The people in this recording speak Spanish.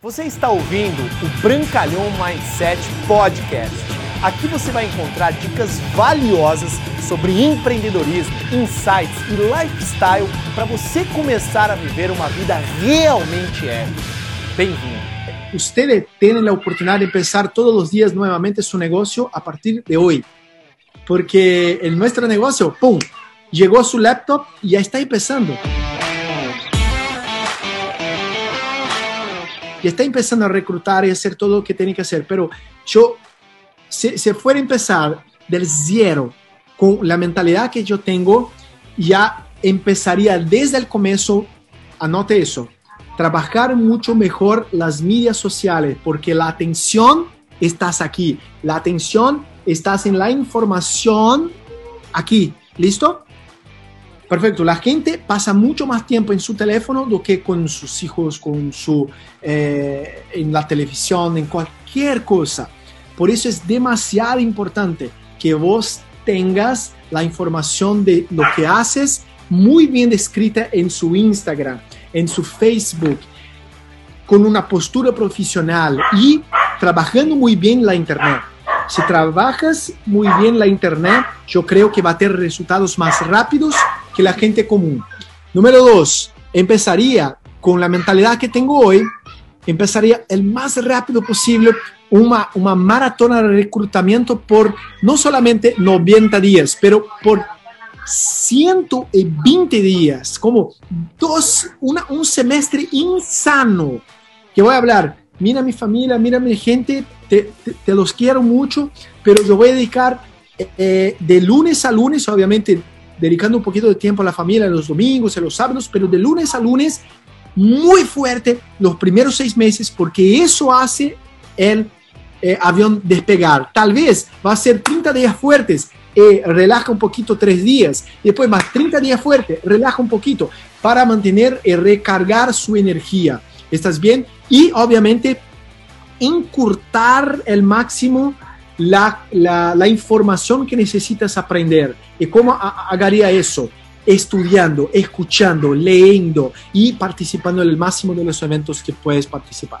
Você está ouvindo o Brancalhão Mindset Podcast. Aqui você vai encontrar dicas valiosas sobre empreendedorismo, insights e lifestyle para você começar a viver uma vida realmente épica. Bem-vindo. Ustedes tienen la oportunidad de empezar todos los días nuevamente su negocio a partir de hoy. Porque en nuestro negocio, ¡pum! Llegó su laptop y ya está empezando. Y está empezando a reclutar y hacer todo lo que tiene que hacer. Pero yo, si, si fuera a empezar del cero con la mentalidad que yo tengo, ya empezaría desde el comienzo, anote eso, trabajar mucho mejor las medias sociales, porque la atención estás aquí, la atención estás en la información aquí, ¿listo? Perfecto. La gente pasa mucho más tiempo en su teléfono do que con sus hijos, con su, eh, en la televisión, en cualquier cosa. Por eso es demasiado importante que vos tengas la información de lo que haces muy bien descrita en su Instagram, en su Facebook, con una postura profesional y trabajando muy bien la Internet. Si trabajas muy bien la Internet, yo creo que va a tener resultados más rápidos que la gente común. Número dos, empezaría con la mentalidad que tengo hoy, empezaría el más rápido posible una, una maratona de reclutamiento por no solamente 90 días, pero por 120 días, como dos, una, un semestre insano, que voy a hablar, mira mi familia, mira mi gente, te, los quiero mucho, pero yo voy a dedicar eh, de lunes a lunes, obviamente dedicando un poquito de tiempo a la familia los domingos, y los sábados, pero de lunes a lunes muy fuerte los primeros seis meses porque eso hace el eh, avión despegar. Tal vez va a ser 30 días fuertes, eh, relaja un poquito tres días, después más 30 días fuertes, relaja un poquito para mantener y recargar su energía. ¿Estás bien? Y obviamente encurtar el máximo la, la, información que necesitas aprender. ¿Y cómo haría eso? Estudiando, escuchando, leyendo y participando en el máximo de los eventos que puedes participar.